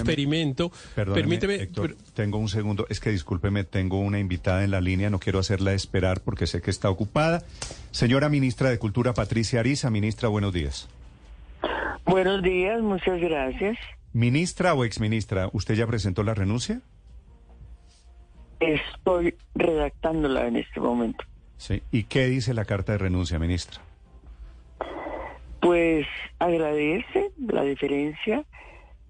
Experimento. Perdóneme, Permíteme. Héctor, pero- tengo un segundo. Es que discúlpeme, tengo una invitada en la línea. No quiero hacerla esperar porque sé que está ocupada. Señora ministra de Cultura, Patricia Ariza. Ministra, buenos días. Buenos días, muchas gracias. Ministra o exministra, ¿usted ya presentó la renuncia? Estoy redactándola en este momento. Sí. ¿Y qué dice la carta de renuncia, ministra? Pues agradece la diferencia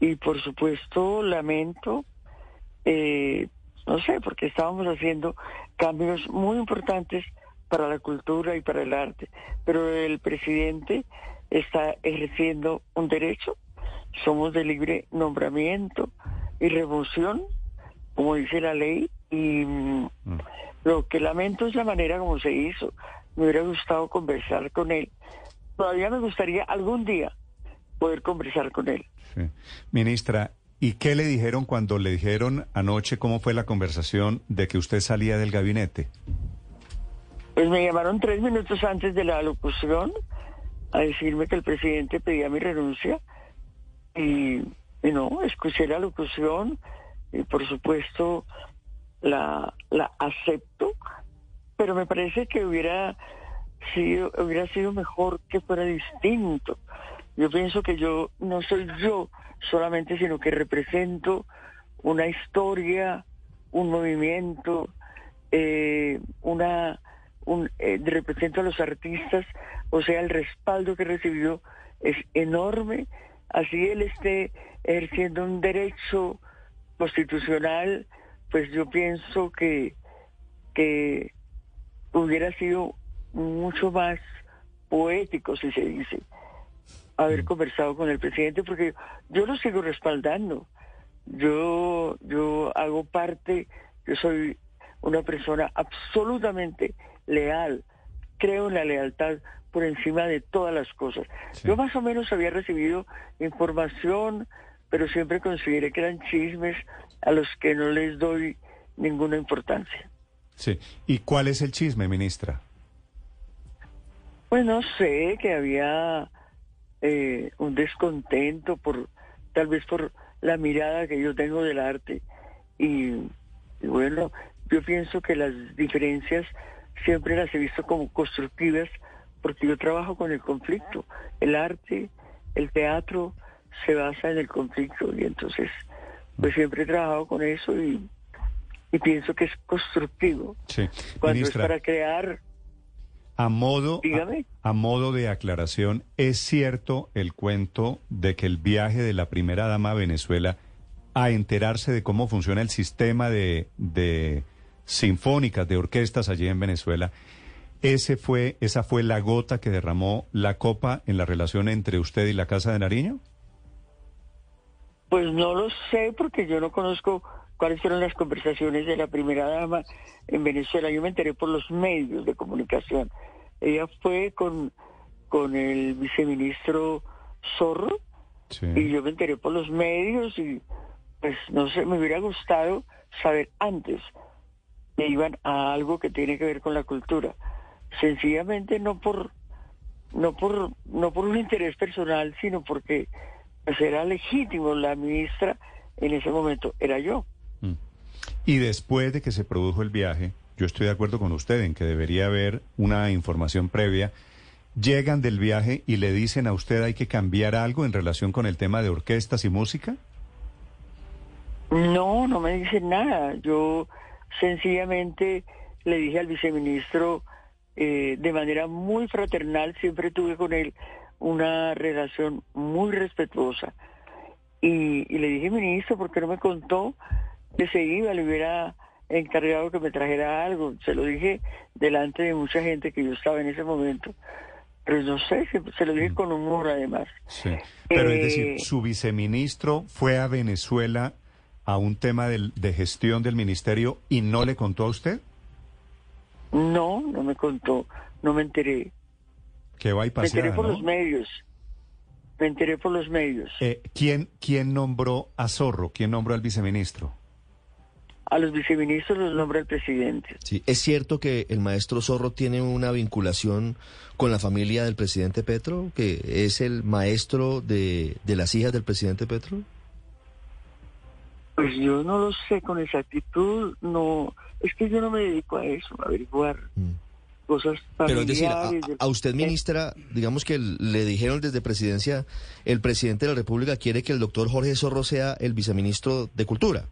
y por supuesto lamento, eh, no sé, porque estábamos haciendo cambios muy importantes para la cultura y para el arte, pero el presidente está ejerciendo un derecho, somos de libre nombramiento y remoción, como dice la ley, y mm, lo que lamento es la manera como se hizo. Me hubiera gustado conversar con él. Todavía me gustaría algún día poder conversar con él. Sí. Ministra, ¿y qué le dijeron cuando le dijeron anoche cómo fue la conversación de que usted salía del gabinete? Pues me llamaron tres minutos antes de la locución a decirme que el presidente pedía mi renuncia y, y no, escuché la locución y por supuesto la, la acepto, pero me parece que hubiera sido, hubiera sido mejor que fuera distinto. Yo pienso que yo no soy yo solamente, sino que represento una historia, un movimiento, eh, una un, eh, represento a los artistas, o sea, el respaldo que he recibido es enorme. Así él esté ejerciendo un derecho constitucional, pues yo pienso que, que hubiera sido mucho más poético, si se dice, haber conversado con el presidente, porque yo lo sigo respaldando. Yo, yo hago parte, yo soy una persona absolutamente leal, creo en la lealtad por encima de todas las cosas. Sí. Yo más o menos había recibido información, pero siempre consideré que eran chismes a los que no les doy ninguna importancia. Sí. ¿Y cuál es el chisme, ministra? Pues no sé, que había eh, un descontento por, tal vez por la mirada que yo tengo del arte. Y, y bueno, yo pienso que las diferencias siempre las he visto como constructivas porque yo trabajo con el conflicto. El arte, el teatro se basa en el conflicto y entonces pues siempre he trabajado con eso y, y pienso que es constructivo. Sí. Cuando ministra, es para crear a modo, a modo de aclaración, ¿es cierto el cuento de que el viaje de la primera dama a Venezuela a enterarse de cómo funciona el sistema de, de sinfónicas, de orquestas allí en Venezuela, ese fue, esa fue la gota que derramó la copa en la relación entre usted y la Casa de Nariño? Pues no lo sé porque yo no conozco cuáles fueron las conversaciones de la primera dama en Venezuela. Yo me enteré por los medios de comunicación. Ella fue con, con el viceministro Zorro Sí. y yo me enteré por los medios y pues no sé, me hubiera gustado saber antes que iban a algo que tiene que ver con la cultura. Sencillamente no por no por no por un interés personal, sino porque pues era legítimo la ministra en ese momento era yo. Y después de que se produjo el viaje, yo estoy de acuerdo con usted en que debería haber una información previa. ¿Llegan del viaje y le dicen a usted hay que cambiar algo en relación con el tema de orquestas y música? No, no me dicen nada. Yo sencillamente le dije al viceministro eh, de manera muy fraternal, siempre tuve con él una relación muy respetuosa. Y, y le dije, ministro, ¿por qué no me contó que se iba? Le hubiera encargado que me trajera algo. Se lo dije delante de mucha gente que yo estaba en ese momento. Pero no sé, se, se lo dije con humor además. Sí. Pero es Eh, decir, su viceministro fue a Venezuela a un tema del- de gestión del ministerio y no le contó a usted No, no me contó, no me enteré. que va y Me enteré paseada, por ¿no? los medios. Me enteré por los medios. Eh, ¿quién, ¿Quién nombró a Zorro? ¿Quién nombró al viceministro? A los viceministros los nombra el presidente. Sí, ¿es cierto que el maestro Zorro tiene una vinculación con la familia del presidente Petro? ¿Que es el maestro de, de las hijas del presidente Petro? Pues yo no lo sé con exactitud, no, es que yo no me dedico a eso, a averiguar Mm. cosas Pero es decir, a, usted, ministra, digamos que le dijeron desde presidencia, el presidente de la República quiere que el doctor Jorge Zorro sea el viceministro de Cultura.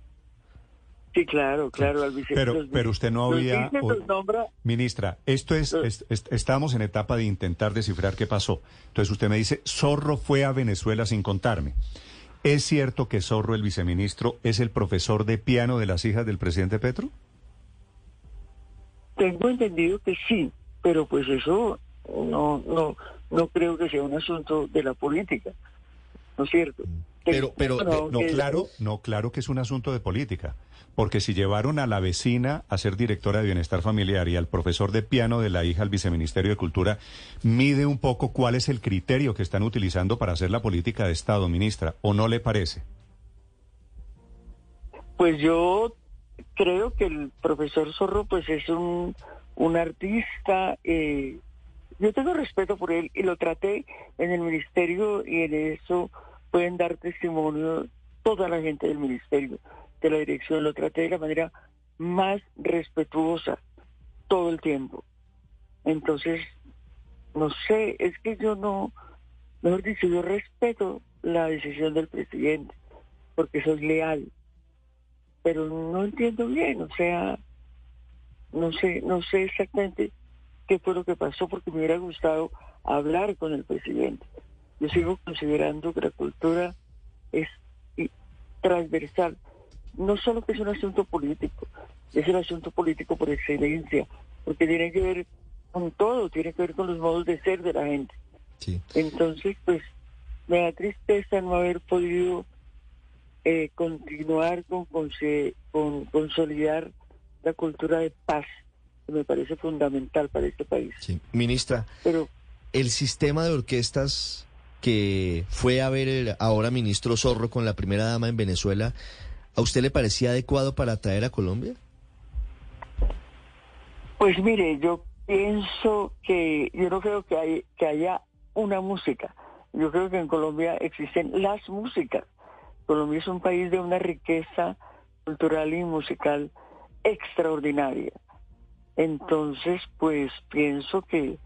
Sí, claro, claro, al Pero- pero usted no había- nombra, Ministra, esto es, es- es- estamos en etapa de intentar descifrar qué pasó. Entonces usted me dice, Zorro fue a Venezuela sin contarme. ¿Es cierto que Zorro, el viceministro, es el profesor de piano de las hijas del presidente Petro? tengo entendido que sí, pero pues eso no, no, no creo que sea un asunto de la política, ¿no es cierto? Pero- pero, eh, No, que- claro, no, claro que es un asunto de política. Porque si llevaron a la vecina a ser directora de bienestar familiar y al profesor de piano de la hija al viceministerio de Cultura, mide un poco cuál es el criterio que están utilizando para hacer la política de Estado, ministra, ¿o no le parece? Pues yo creo que el profesor Zorro pues es un, un artista, eh, yo tengo respeto por él y lo traté en el ministerio y en eso pueden dar testimonio toda la gente del ministerio, de la dirección, lo traté de la manera más respetuosa todo el tiempo. Entonces, no sé, es que yo no, mejor dicho, yo respeto la decisión del presidente porque soy leal pero no entiendo bien, o sea, no sé, no sé exactamente qué fue lo que pasó porque me hubiera gustado hablar con el presidente. Yo sigo considerando que la cultura es transversal, no solo que es un asunto político, es el asunto político por excelencia, porque tiene que ver con todo, tiene que ver con los modos de ser de la gente. Sí. Entonces, pues, me da tristeza no haber podido eh, continuar con, conse- con consolidar la cultura de paz, que me parece fundamental para este país. Sí. Ministra, Pero el sistema de orquestas que fue a ver el ahora ministro Zorro con la primera dama en Venezuela, ¿a usted le parecía adecuado para traer a Colombia? Pues mire, yo pienso que yo no creo que, hay, que haya una música. Yo creo que en Colombia existen las músicas. Colombia es un país de una riqueza cultural y musical extraordinaria. Entonces, pues pienso que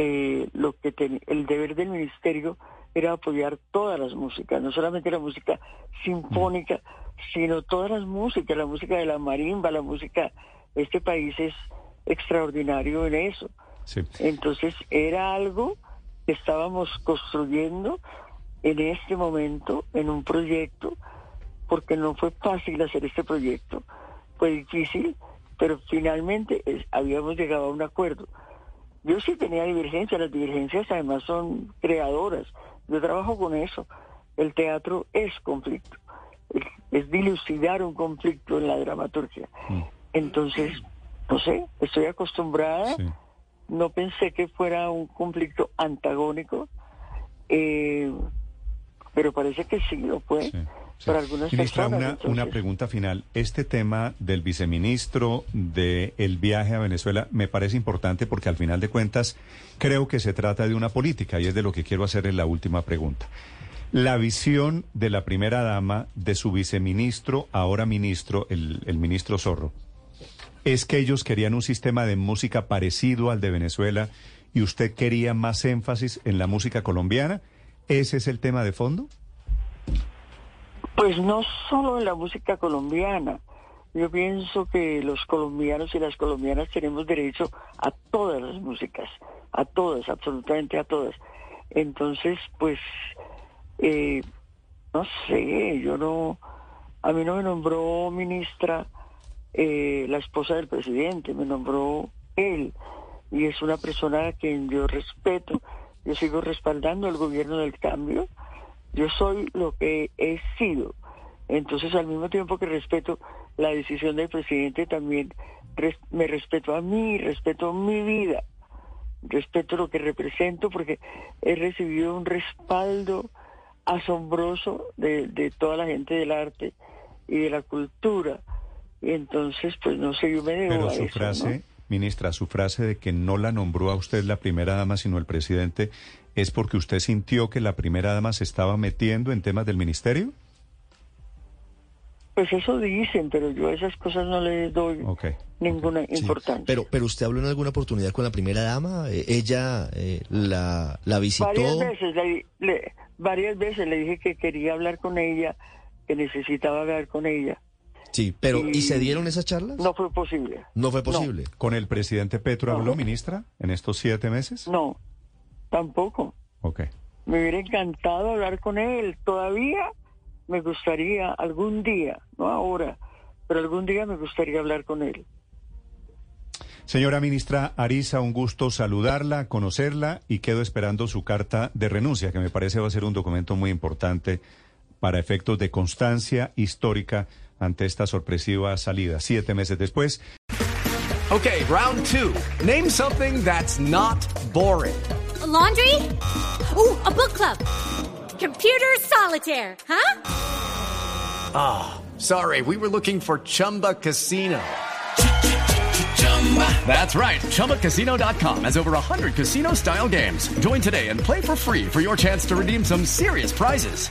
eh, lo que ten- el deber del ministerio era apoyar todas las músicas, no solamente la música sinfónica, sino todas las músicas, la música de la marimba, la música. Este país es extraordinario en eso. Sí. Entonces era algo que estábamos construyendo en este momento, en un proyecto, porque no fue fácil hacer este proyecto, fue difícil, pero finalmente es- habíamos llegado a un acuerdo. Yo sí tenía divergencias, las divergencias además son creadoras, yo trabajo con eso, el teatro es conflicto, es, dilucidar un conflicto en la dramaturgia. Entonces, no sé, estoy acostumbrada. Sí. no pensé que fuera un conflicto antagónico, eh, pero parece que sí lo fue. Sí, algunas Ministra, personas. una, entonces, una pregunta final. Este tema del viceministro, del viaje a Venezuela, me parece importante porque al final de cuentas creo que se trata de una política y es de lo que quiero hacer en la última pregunta. La visión de la primera dama, de su viceministro, ahora ministro, el, el ministro Zorro, es que ellos querían un sistema de música parecido al de Venezuela y usted quería más énfasis en la música colombiana. ¿Ese es el tema de fondo? Pues no solo en la música colombiana. Yo pienso que los colombianos y las colombianas tenemos derecho a todas las músicas, a todas, absolutamente a todas. Entonces, pues, eh, no sé, yo no, a mí no me nombró ministra eh, la esposa del presidente, me nombró él. y es una persona a quien yo respeto. Yo sigo respaldando el gobierno del cambio. Yo soy lo que he sido. Entonces, al mismo tiempo que respeto la decisión del presidente, también me respeto a mí, respeto mi vida, respeto lo que represento, porque he recibido un respaldo asombroso de, toda la gente del arte y de la cultura. Y entonces, pues no sé, yo me debo Pero su frase, ministra, su frase de que no la nombró a usted la primera dama, sino el presidente, ¿es porque usted sintió que la primera dama se estaba metiendo en temas del ministerio? Pues eso dicen, pero yo a esas cosas no le doy ninguna importancia. Pero, pero usted habló en alguna oportunidad con la primera dama, eh, ella eh, la, la visitó. Varias veces le, varias veces le dije que quería hablar con ella, que necesitaba hablar con ella. Sí, pero ¿y, se dieron esas charlas? No fue posible. No fue posible. ¿Con el presidente Petro habló, ministra, en estos siete meses? No, tampoco. Ok. Me hubiera encantado hablar con él. Todavía me gustaría algún día, no ahora, pero algún día me gustaría hablar con él. Señora ministra Arisa, un gusto saludarla, conocerla y quedo esperando su carta de renuncia, que me parece va a ser un documento muy importante para efectos de constancia histórica ante esta sorpresiva salida, siete meses después. Ok, round two. Name something that's not boring. laundry? Uh, a book club. Computer solitaire, huh? Ah, oh, sorry, we were looking for Chumba Casino. That's right. ChumbaCasino.com has over 100 casino style games. Join today and play for free for your chance to redeem some serious prizes.